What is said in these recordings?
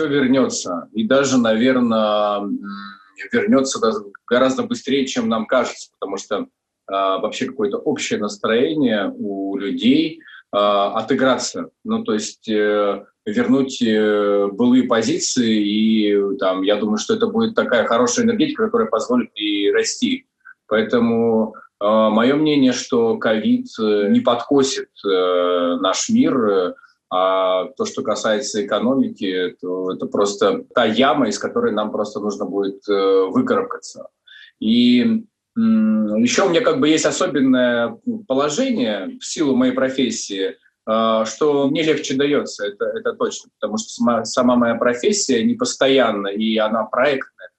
Все вернется. И даже, наверное, вернется гораздо быстрее, чем нам кажется, потому что э, вообще какое-то общее настроение у людей э, отыграться. Ну, то есть э, вернуть э, былые позиции, и там, я думаю, что это будет такая хорошая энергетика, которая позволит и расти. Поэтому э, мое мнение, что ковид э, не подкосит наш мир, а то, что касается экономики, то это просто та яма, из которой нам просто нужно будет э, выкарабкаться. И еще у меня как бы есть особенное положение в силу моей профессии, э, что мне легче дается, это, это точно, потому что сама, сама моя профессия не постоянна, и она проектная.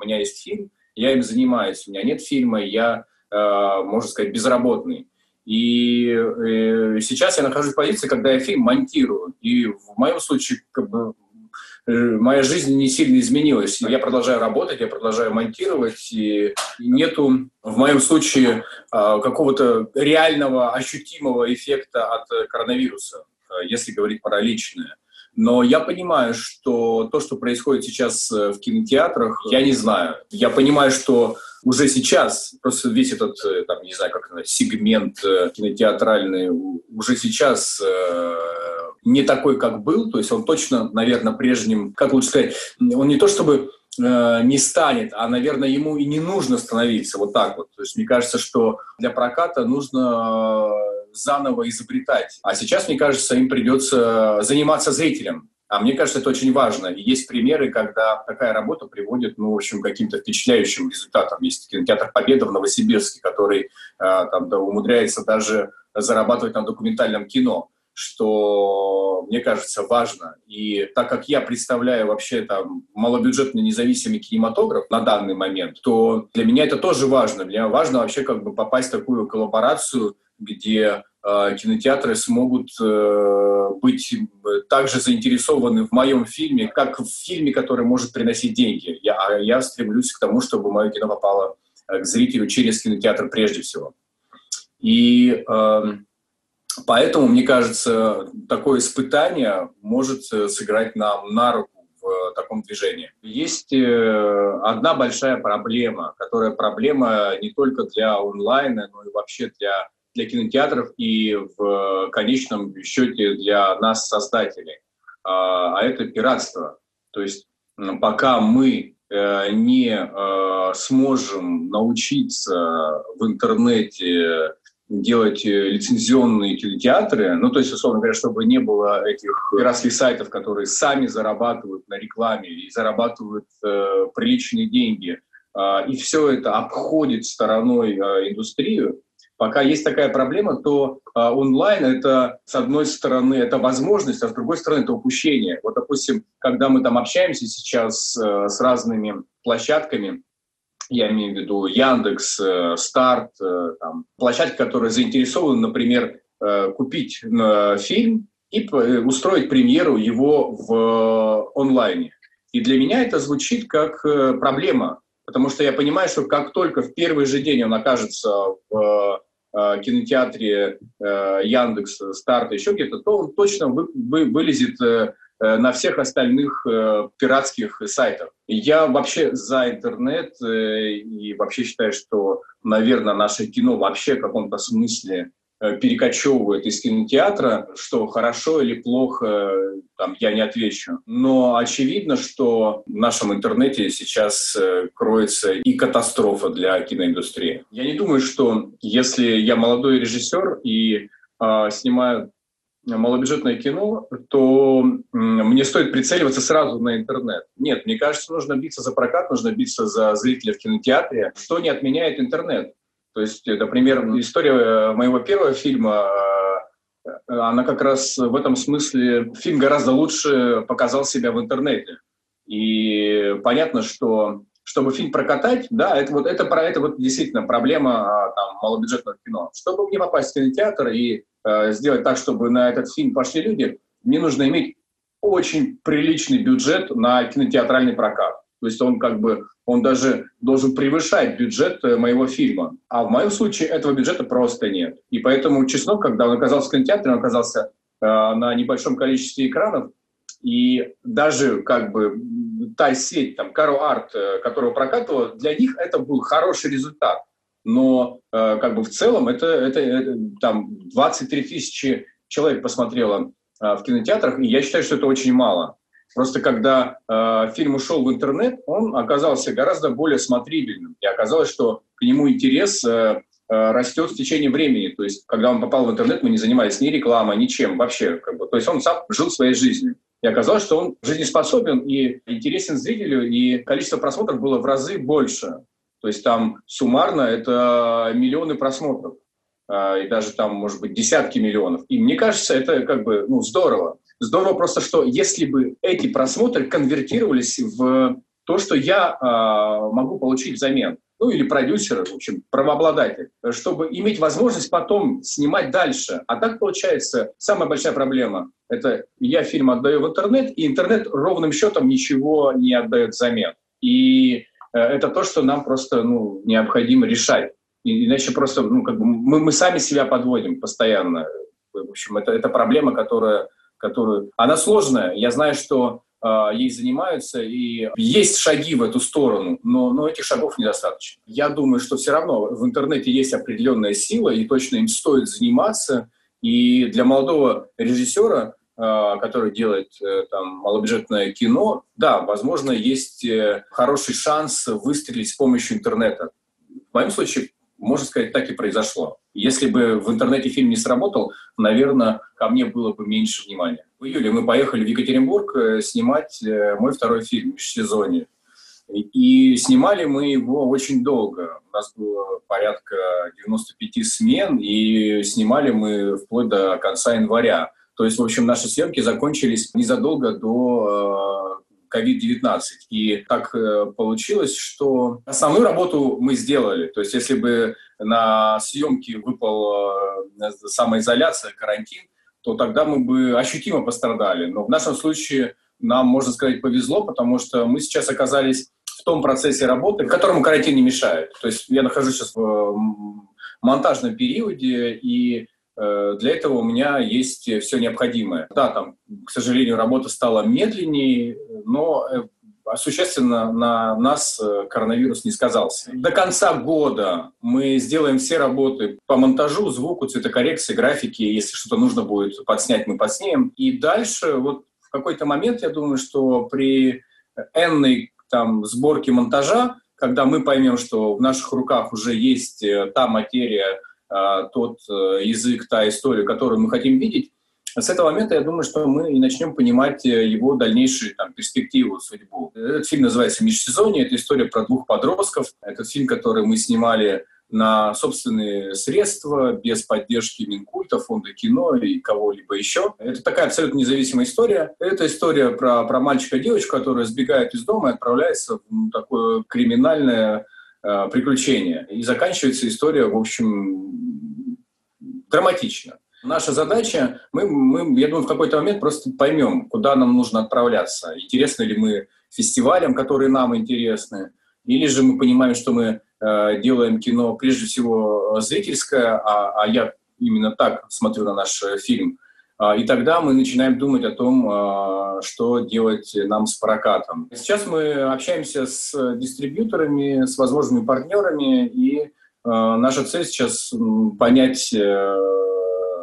У меня есть фильм, я им занимаюсь, у меня нет фильма, я, э, можно сказать, безработный. И э, сейчас я нахожусь в позиции, когда я фильм монтирую. И в моем случае как бы, э, моя жизнь не сильно изменилась. Я продолжаю работать, я продолжаю монтировать, и нету в моем случае э, какого-то реального, ощутимого эффекта от коронавируса, э, если говорить про личное. Но я понимаю, что то, что происходит сейчас э, в кинотеатрах, я не знаю. Я понимаю, что уже сейчас просто весь этот, э, там, не знаю, как это, сегмент э, кинотеатральный уже сейчас э, не такой, как был. То есть он точно, наверное, прежним, как лучше сказать, он не то чтобы э, не станет, а, наверное, ему и не нужно становиться вот так вот. То есть мне кажется, что для проката нужно заново изобретать. А сейчас, мне кажется, им придется заниматься зрителем. А мне кажется, это очень важно. И есть примеры, когда такая работа приводит, ну, в общем, к каким-то впечатляющим результатам. Есть кинотеатр «Победа» в Новосибирске, который э, там, да, умудряется даже зарабатывать на документальном кино что, мне кажется, важно. И так как я представляю вообще там малобюджетный независимый кинематограф на данный момент, то для меня это тоже важно. Меня важно вообще как бы попасть в такую коллаборацию, где кинотеатры смогут э, быть также заинтересованы в моем фильме, как в фильме, который может приносить деньги. Я, а я стремлюсь к тому, чтобы мое кино попало э, к зрителю через кинотеатр прежде всего. И э, поэтому, мне кажется, такое испытание может э, сыграть нам на руку в таком движении. Есть э, одна большая проблема, которая проблема не только для онлайна, но и вообще для для кинотеатров и в конечном счете для нас, создателей. А, а это пиратство. То есть пока мы э, не э, сможем научиться в интернете делать лицензионные кинотеатры, ну, то есть, условно говоря, чтобы не было этих пиратских сайтов, которые сами зарабатывают на рекламе и зарабатывают э, приличные деньги, э, и все это обходит стороной э, индустрию, Пока есть такая проблема, то э, онлайн это, с одной стороны, это возможность, а с другой стороны, это упущение. Вот, допустим, когда мы там общаемся сейчас э, с разными площадками, я имею в виду Яндекс, э, Старт, э, там, площадки, которые заинтересованы, например, э, купить э, фильм и э, устроить премьеру его в э, онлайне. И для меня это звучит как э, проблема, потому что я понимаю, что как только в первый же день он окажется в Э, кинотеатре э, Яндекс, Старт, еще где-то, то он точно вы, вы, вылезет э, на всех остальных пиратских сайтах. Я вообще за интернет и вообще считаю, что, наверное, наше кино вообще в каком-то смысле Э, перекочевывает из кинотеатра, что хорошо или плохо, там, я не отвечу. Но очевидно, что в нашем интернете сейчас э, кроется и катастрофа для киноиндустрии. Я не думаю, что если я молодой режиссер и э, снимаю малобюджетное кино, то мне стоит прицеливаться сразу на интернет. Нет, мне кажется, нужно биться за прокат, нужно биться за зрителя в кинотеатре, что не отменяет интернет. То есть, например, история э, моего первого фильма, она как раз в этом смысле, фильм гораздо лучше показал себя в интернете. И понятно, что чтобы фильм прокатать, да, это вот это про это вот действительно проблема а, там, малобюджетного кино. Чтобы мне попасть в кинотеатр и э, сделать так, чтобы на этот фильм пошли люди, мне нужно иметь очень приличный бюджет на кинотеатральный прокат. То есть он как бы, он даже должен превышать бюджет э, моего фильма. А в моем случае этого бюджета просто нет. И поэтому «Чеснок», когда он оказался в кинотеатре, он оказался э, на небольшом количестве экранов, И даже как бы та сеть, там, Каро Арт, э, которую прокатывала, для них это был хороший результат. Но э, как бы в целом это, это, это там 23 тысячи человек посмотрело э, в кинотеатрах, и я считаю, что это очень мало. Просто когда э, фильм ушел в интернет, он оказался гораздо более смотрибельным. И оказалось, что к нему интерес э, э, растет в течение времени. То есть, когда он попал в интернет, мы не занимались ни рекламой, ничем вообще. Как бы. То есть он сам жил своей жизнью. И оказалось, что он жизнеспособен и интересен зрителю, и количество просмотров было в разы больше. То есть там суммарно это миллионы просмотров. А, и даже там, может быть, десятки миллионов. И мне кажется, это как бы ну, здорово. Здорово просто, что если бы эти просмотры конвертировались в то, что я э, могу получить взамен, ну или продюсер, в общем, правообладатель, чтобы иметь возможность потом снимать дальше. А так получается, самая большая проблема – это я фильм отдаю в интернет, и интернет ровным счетом ничего не отдает взамен. И э, это то, что нам просто ну, необходимо решать. Иначе просто ну, как бы мы, мы сами себя подводим постоянно. В общем, это, это проблема, которая, которую... Она сложная. Я знаю, что э, ей занимаются, и есть шаги в эту сторону, но, но этих шагов недостаточно. Я думаю, что все равно в интернете есть определенная сила, и точно им стоит заниматься. И для молодого режиссера, э, который делает э, там малобюджетное кино, да, возможно, есть э, хороший шанс выстрелить с помощью интернета. В моем случае можно сказать, так и произошло. Если бы в интернете фильм не сработал, наверное, ко мне было бы меньше внимания. В июле мы поехали в Екатеринбург э, снимать э, мой второй фильм в «Межсезонье». И снимали мы его очень долго. У нас было порядка 95 смен, и снимали мы вплоть до конца января. То есть, в общем, наши съемки закончились незадолго до э, COVID-19. И так э, получилось, что основную работу мы сделали. То есть если бы на съемки выпал э, самоизоляция, карантин, то тогда мы бы ощутимо пострадали. Но в нашем случае нам, можно сказать, повезло, потому что мы сейчас оказались в том процессе работы, которому карантин не мешает. То есть я нахожусь сейчас в монтажном периоде, и для этого у меня есть все необходимое. Да, там, к сожалению, работа стала медленнее, но э, существенно на нас э, коронавирус не сказался. До конца года мы сделаем все работы по монтажу, звуку, цветокоррекции, графике. Если что-то нужно будет подснять, мы подснимем. И дальше, вот в какой-то момент, я думаю, что при энной там, сборке монтажа, когда мы поймем, что в наших руках уже есть та материя, тот э, язык, та история, которую мы хотим видеть, с этого момента я думаю, что мы и начнем понимать э, его дальнейшие там, перспективу, судьбу. Этот фильм называется «Межсезонье». Это история про двух подростков. Это фильм, который мы снимали на собственные средства, без поддержки Минкульта, фонда кино и кого-либо еще. Это такая абсолютно независимая история. Это история про, про мальчика и девочку, которые сбегают из дома и отправляются в такое криминальное э, приключение. И заканчивается история, в общем, драматично. Наша задача, мы, мы, я думаю, в какой-то момент просто поймем, куда нам нужно отправляться. Интересны ли мы фестивалям, которые нам интересны, или же мы понимаем, что мы э, делаем кино прежде всего зрительское, а, а я именно так смотрю на наш э, фильм. А, и тогда мы начинаем думать о том, а, что делать нам с прокатом. Сейчас мы общаемся с дистрибьюторами, с возможными партнерами, и а, наша цель сейчас понять э,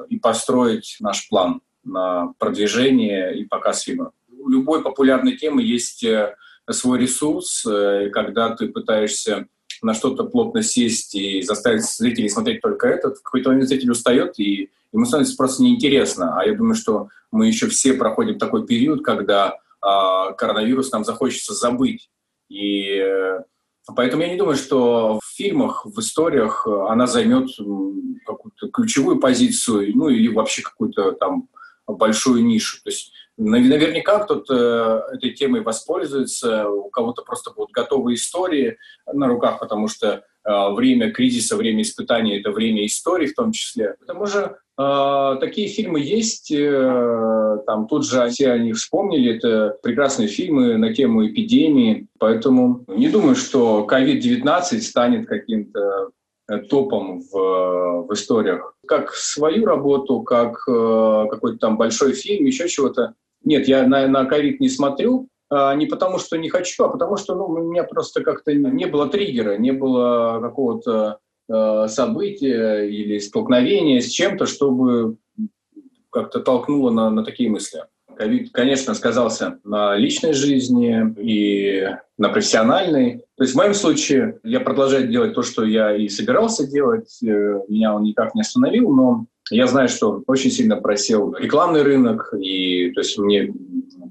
и построить наш план на продвижение и показ фильма. У любой популярной темы есть э, свой ресурс, э, когда ты пытаешься на что-то плотно сесть и заставить зрителей смотреть только этот, в какой-то момент зритель устает и ему становится просто неинтересно. А я думаю, что мы еще все проходим такой период, когда э, коронавирус нам захочется забыть. И э, поэтому я не думаю, что в фильмах, в историях она займет какую-то ключевую позицию, ну или вообще какую-то там большую нишу. То есть наверняка кто-то этой темой воспользуется, у кого-то просто будут готовые истории на руках, потому что э, время кризиса, время испытаний – это время истории в том числе. К тому же э, такие фильмы есть, э, там тут же все они вспомнили, это прекрасные фильмы на тему эпидемии, поэтому не думаю, что COVID-19 станет каким-то топом в, в историях. Как свою работу, как какой-то там большой фильм, еще чего-то, Нет, я на, на ковид не смотрю, а, не потому что не хочу, а потому что ну, у меня просто как-то не было триггера, не было какого-то э, события или столкновения с чем-то, чтобы как-то толкнуло на, на такие мысли. Ковид, конечно, сказался на личной жизни и на профессиональной. То есть в моем случае я продолжаю делать то, что я и собирался делать. Э, меня он никак не остановил, но я знаю, что очень сильно просел рекламный рынок, и то есть мне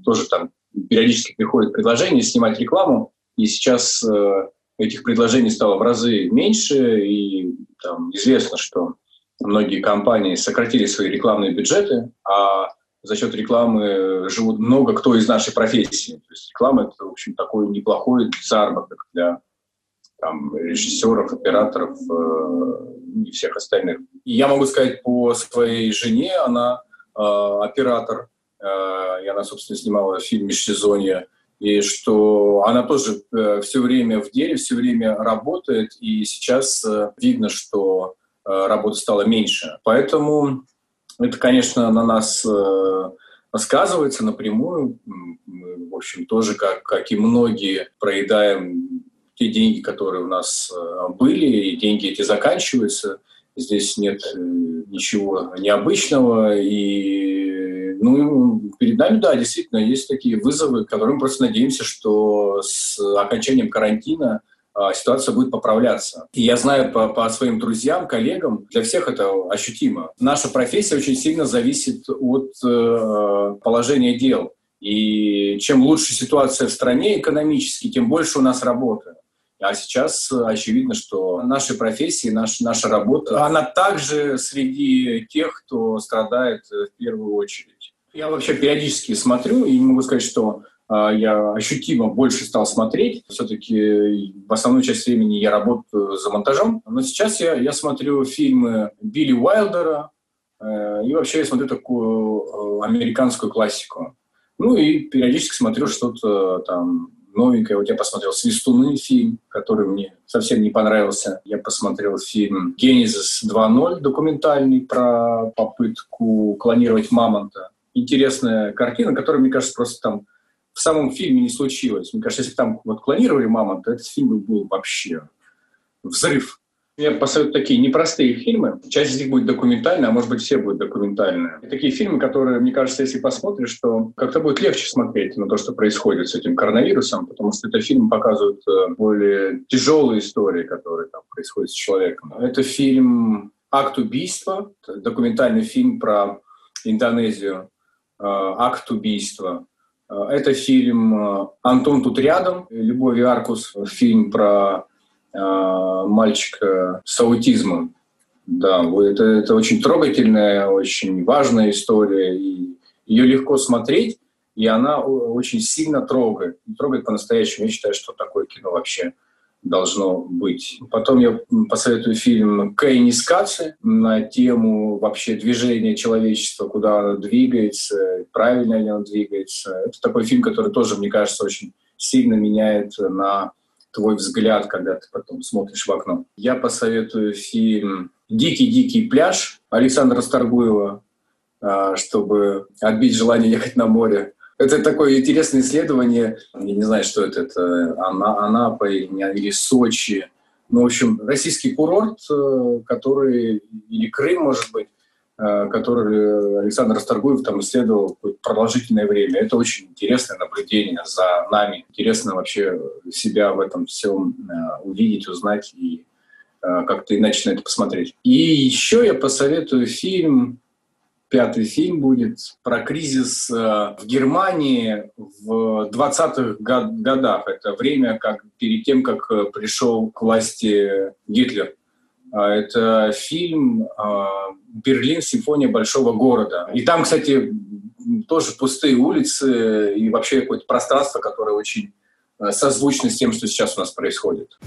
тоже там периодически приходят предложения снимать рекламу, и сейчас э, этих предложений стало в разы меньше, и там известно, что многие компании сократили свои рекламные бюджеты, а за счет рекламы живут много кто из нашей профессии. То есть реклама — это, в общем, такой неплохой заработок для там, режиссеров, операторов э, и всех остальных. И я могу сказать по своей жене, она э, оператор, э, и она, собственно, снимала фильм «Межсезонье», и что она тоже э, все время в деле, все время работает, и сейчас э, видно, что э, работы стало меньше. Поэтому это, конечно, на нас сказывается напрямую. Мы, в общем, тоже, как, как и многие, проедаем те деньги, которые у нас были, и деньги эти заканчиваются. Здесь нет ничего необычного. И ну, перед нами, да, действительно, есть такие вызовы, которые мы просто надеемся, что с окончанием карантина а, ситуация будет поправляться. И я знаю по, по своим друзьям, коллегам, для всех это ощутимо. Наша профессия очень сильно зависит от э, положения дел. И чем лучше ситуация в стране экономически, тем больше у нас работы. А сейчас очевидно, что наши профессии, наш, наша работа, она также среди тех, кто страдает в первую очередь. Я вообще периодически смотрю и могу сказать, что а, я ощутимо больше стал смотреть. Все-таки в основную часть времени я работаю за монтажом. Но сейчас я, я смотрю фильмы Билли Уайлдера, э, и вообще я смотрю такую э, американскую классику. Ну и периодически смотрю что-то там новенькое. Вот я посмотрел «Свистуны» фильм, который мне совсем не понравился. Я посмотрел фильм «Генезис 2.0» документальный про попытку клонировать мамонта. Интересная картина, которая, мне кажется, просто там в самом фильме не случилось. Мне кажется, если бы там вот клонировали мамонта, этот фильм был вообще взрыв. Я посоветую такие непростые фильмы. Часть из них будет документальная, а может быть все будут документальные. И такие фильмы, которые, мне кажется, если посмотришь, то как-то будет легче смотреть на то, что происходит с этим коронавирусом, потому что это фильм показывает э, более тяжелые истории, которые там происходят с человеком. Это фильм «Акт убийства», документальный фильм про Индонезию. Э, «Акт убийства». Э, это фильм э, «Антон тут рядом», «Любовь и Аркус», фильм про мальчика с аутизмом. Да, это, это очень трогательная, очень важная история. И ее легко смотреть, и она очень сильно трогает. Трогает по-настоящему. Я считаю, что такое кино вообще – должно быть. Потом я посоветую фильм «Кэй Скаци» на тему вообще движения человечества, куда оно двигается, правильно ли оно двигается. Это такой фильм, который тоже, мне кажется, очень сильно меняет на твой взгляд, когда ты потом смотришь в окно. Я посоветую фильм «Дикий-дикий пляж» Александра Старгуева, а, чтобы отбить желание ехать на море. Это такое интересное исследование. Я не знаю, что это. Это Ана, Анапа или Сочи. Ну, в общем, российский курорт, э, который, или Крым, может быть, э, который Александр Расторгуев там исследовал продолжительное время. Это очень интересное наблюдение за нами. Интересно вообще себя в этом всем э, увидеть, узнать и как-то иначе на это посмотреть. И еще я посоветую фильм пятый фильм будет про кризис э, в Германии в 20-х годах. Это время как, перед тем, как э, пришел к власти Гитлер. А, это фильм э, «Берлин. Симфония большого города». И там, кстати, тоже пустые улицы и вообще какое-то пространство, которое очень созвучно с тем, что сейчас у нас происходит.